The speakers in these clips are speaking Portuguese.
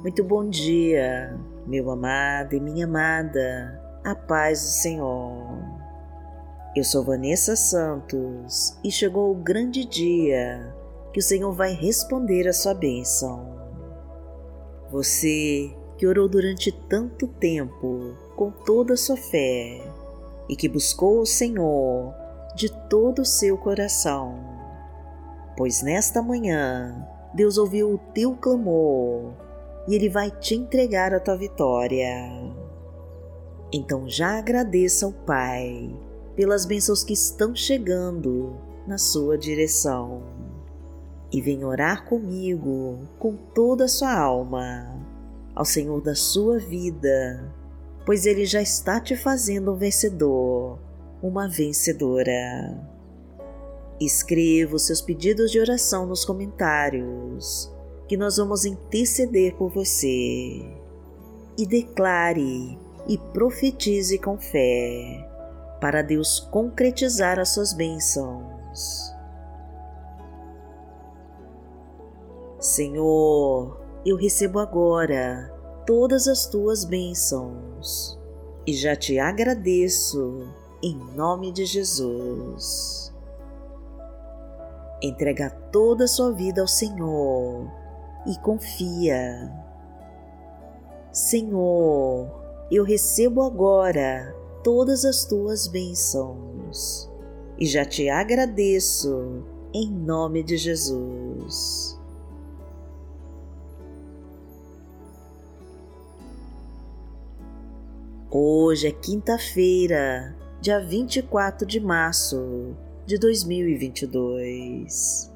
Muito bom dia, meu amado e minha amada, a paz do Senhor. Eu sou Vanessa Santos e chegou o grande dia que o Senhor vai responder a sua bênção. Você que orou durante tanto tempo com toda a sua fé e que buscou o Senhor de todo o seu coração, pois nesta manhã Deus ouviu o teu clamor e Ele vai te entregar a tua vitória. Então já agradeça ao Pai pelas bênçãos que estão chegando na sua direção. E vem orar comigo com toda a sua alma ao Senhor da sua vida, pois Ele já está te fazendo um vencedor, uma vencedora. Escreva os seus pedidos de oração nos comentários que nós vamos interceder por você. E declare e profetize com fé para Deus concretizar as suas bênçãos. Senhor, eu recebo agora todas as tuas bênçãos e já te agradeço em nome de Jesus. Entrega toda a sua vida ao Senhor e confia. Senhor, eu recebo agora todas as tuas bênçãos e já te agradeço em nome de Jesus. Hoje é quinta-feira, dia 24 de março de 2022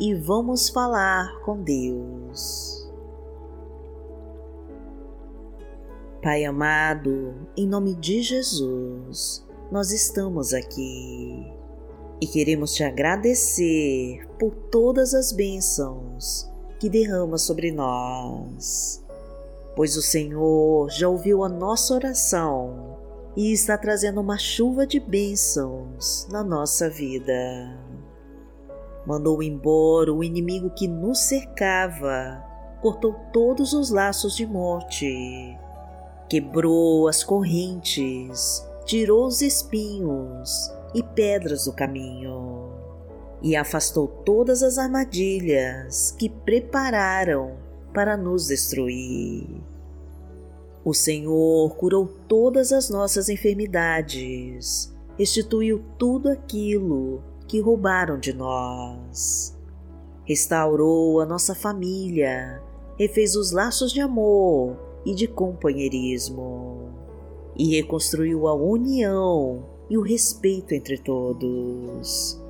e vamos falar com Deus. Pai amado, em nome de Jesus, nós estamos aqui e queremos te agradecer por todas as bênçãos que derrama sobre nós, pois o Senhor já ouviu a nossa oração e está trazendo uma chuva de bênçãos na nossa vida mandou embora o inimigo que nos cercava, cortou todos os laços de morte, quebrou as correntes, tirou os espinhos e pedras do caminho e afastou todas as armadilhas que prepararam para nos destruir. O Senhor curou todas as nossas enfermidades, restituiu tudo aquilo que roubaram de nós. Restaurou a nossa família, refez os laços de amor e de companheirismo e reconstruiu a união e o respeito entre todos.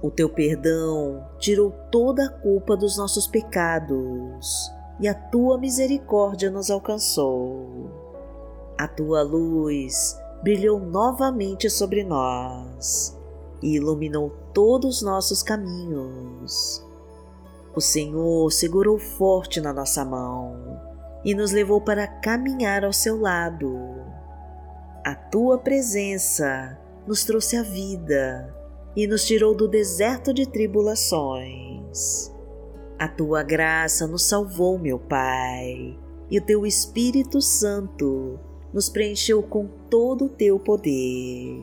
O teu perdão tirou toda a culpa dos nossos pecados e a tua misericórdia nos alcançou. A tua luz brilhou novamente sobre nós e iluminou todos os nossos caminhos. O Senhor segurou forte na nossa mão e nos levou para caminhar ao seu lado. A tua presença nos trouxe a vida e nos tirou do deserto de tribulações. A tua graça nos salvou, meu Pai, e o teu Espírito Santo nos preencheu com todo o teu poder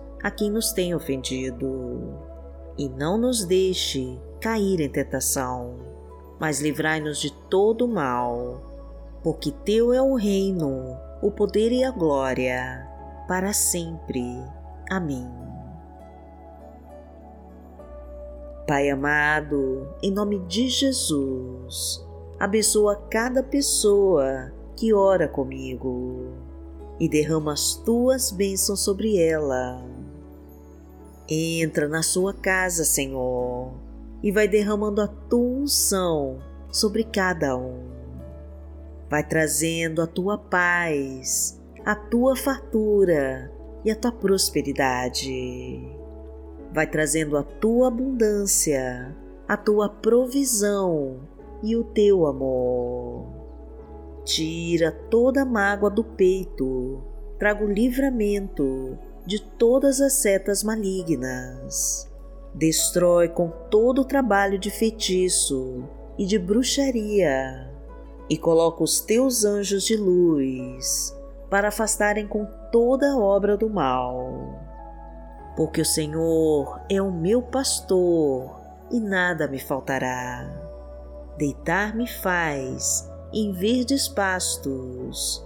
a quem nos tem ofendido. E não nos deixe cair em tentação, mas livrai-nos de todo mal, porque Teu é o reino, o poder e a glória, para sempre. Amém. Pai amado, em nome de Jesus, abençoa cada pessoa que ora comigo e derrama as tuas bênçãos sobre ela Entra na sua casa, Senhor, e vai derramando a tua unção sobre cada um. vai trazendo a tua paz, a tua fartura e a tua prosperidade. Vai trazendo a tua abundância, a tua provisão e o teu amor. Tira toda a mágoa do peito, traga o livramento de todas as setas malignas. Destrói com todo o trabalho de feitiço e de bruxaria e coloca os teus anjos de luz para afastarem com toda a obra do mal. Porque o Senhor é o meu pastor e nada me faltará. Deitar-me faz em verdes pastos,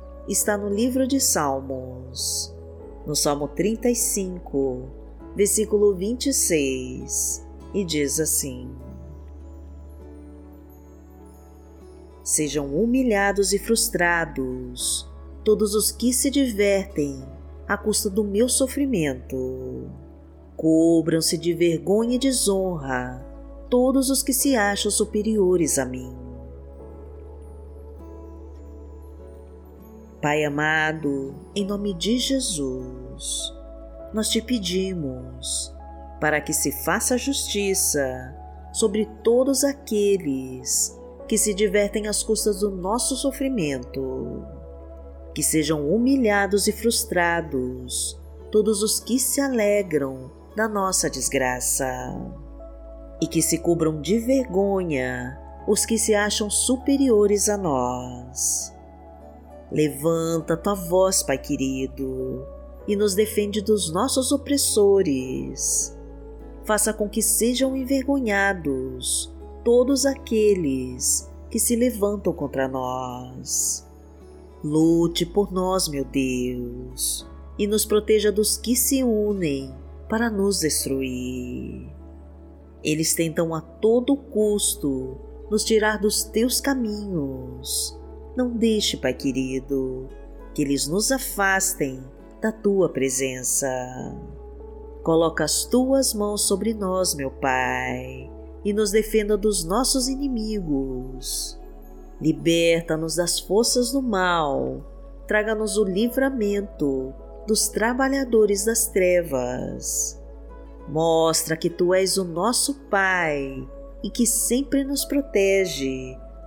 está no livro de Salmos, no Salmo 35, versículo 26, e diz assim: Sejam humilhados e frustrados todos os que se divertem à custa do meu sofrimento. Cobram-se de vergonha e desonra todos os que se acham superiores a mim. Pai amado, em nome de Jesus, nós te pedimos para que se faça justiça sobre todos aqueles que se divertem às custas do nosso sofrimento, que sejam humilhados e frustrados todos os que se alegram da nossa desgraça, e que se cubram de vergonha os que se acham superiores a nós. Levanta tua voz, Pai querido, e nos defende dos nossos opressores. Faça com que sejam envergonhados todos aqueles que se levantam contra nós. Lute por nós, meu Deus, e nos proteja dos que se unem para nos destruir. Eles tentam a todo custo nos tirar dos teus caminhos. Não deixe, Pai querido, que eles nos afastem da tua presença. Coloca as tuas mãos sobre nós, meu Pai, e nos defenda dos nossos inimigos. Liberta-nos das forças do mal, traga-nos o livramento dos trabalhadores das trevas. Mostra que tu és o nosso Pai e que sempre nos protege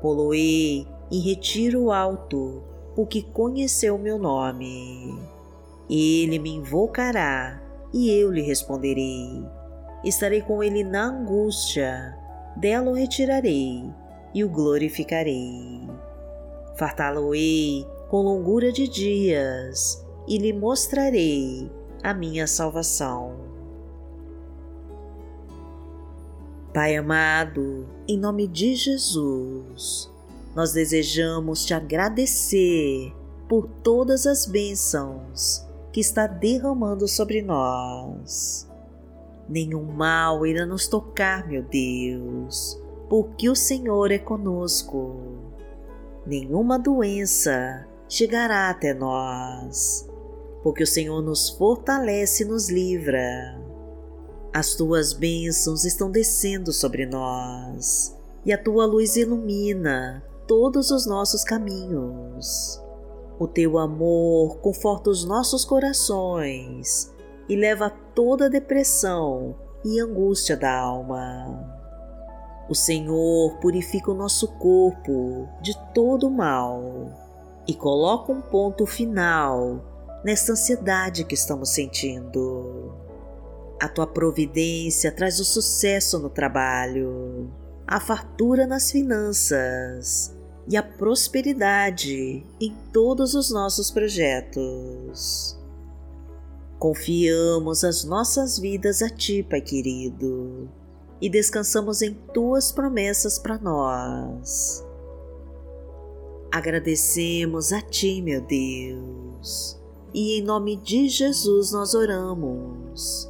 Poloei em retiro alto, porque conheceu meu nome. Ele me invocará e eu lhe responderei. Estarei com ele na angústia, dela o retirarei e o glorificarei. Fartá-lo-ei com longura de dias e lhe mostrarei a minha salvação. Pai amado, em nome de Jesus, nós desejamos te agradecer por todas as bênçãos que está derramando sobre nós. Nenhum mal irá nos tocar, meu Deus, porque o Senhor é conosco. Nenhuma doença chegará até nós, porque o Senhor nos fortalece e nos livra. As tuas bênçãos estão descendo sobre nós e a tua luz ilumina todos os nossos caminhos. O teu amor conforta os nossos corações e leva toda a depressão e angústia da alma. O Senhor purifica o nosso corpo de todo o mal e coloca um ponto final nessa ansiedade que estamos sentindo. A tua providência traz o sucesso no trabalho, a fartura nas finanças e a prosperidade em todos os nossos projetos. Confiamos as nossas vidas a Ti, Pai querido, e descansamos em Tuas promessas para nós. Agradecemos a Ti, meu Deus, e em nome de Jesus nós oramos.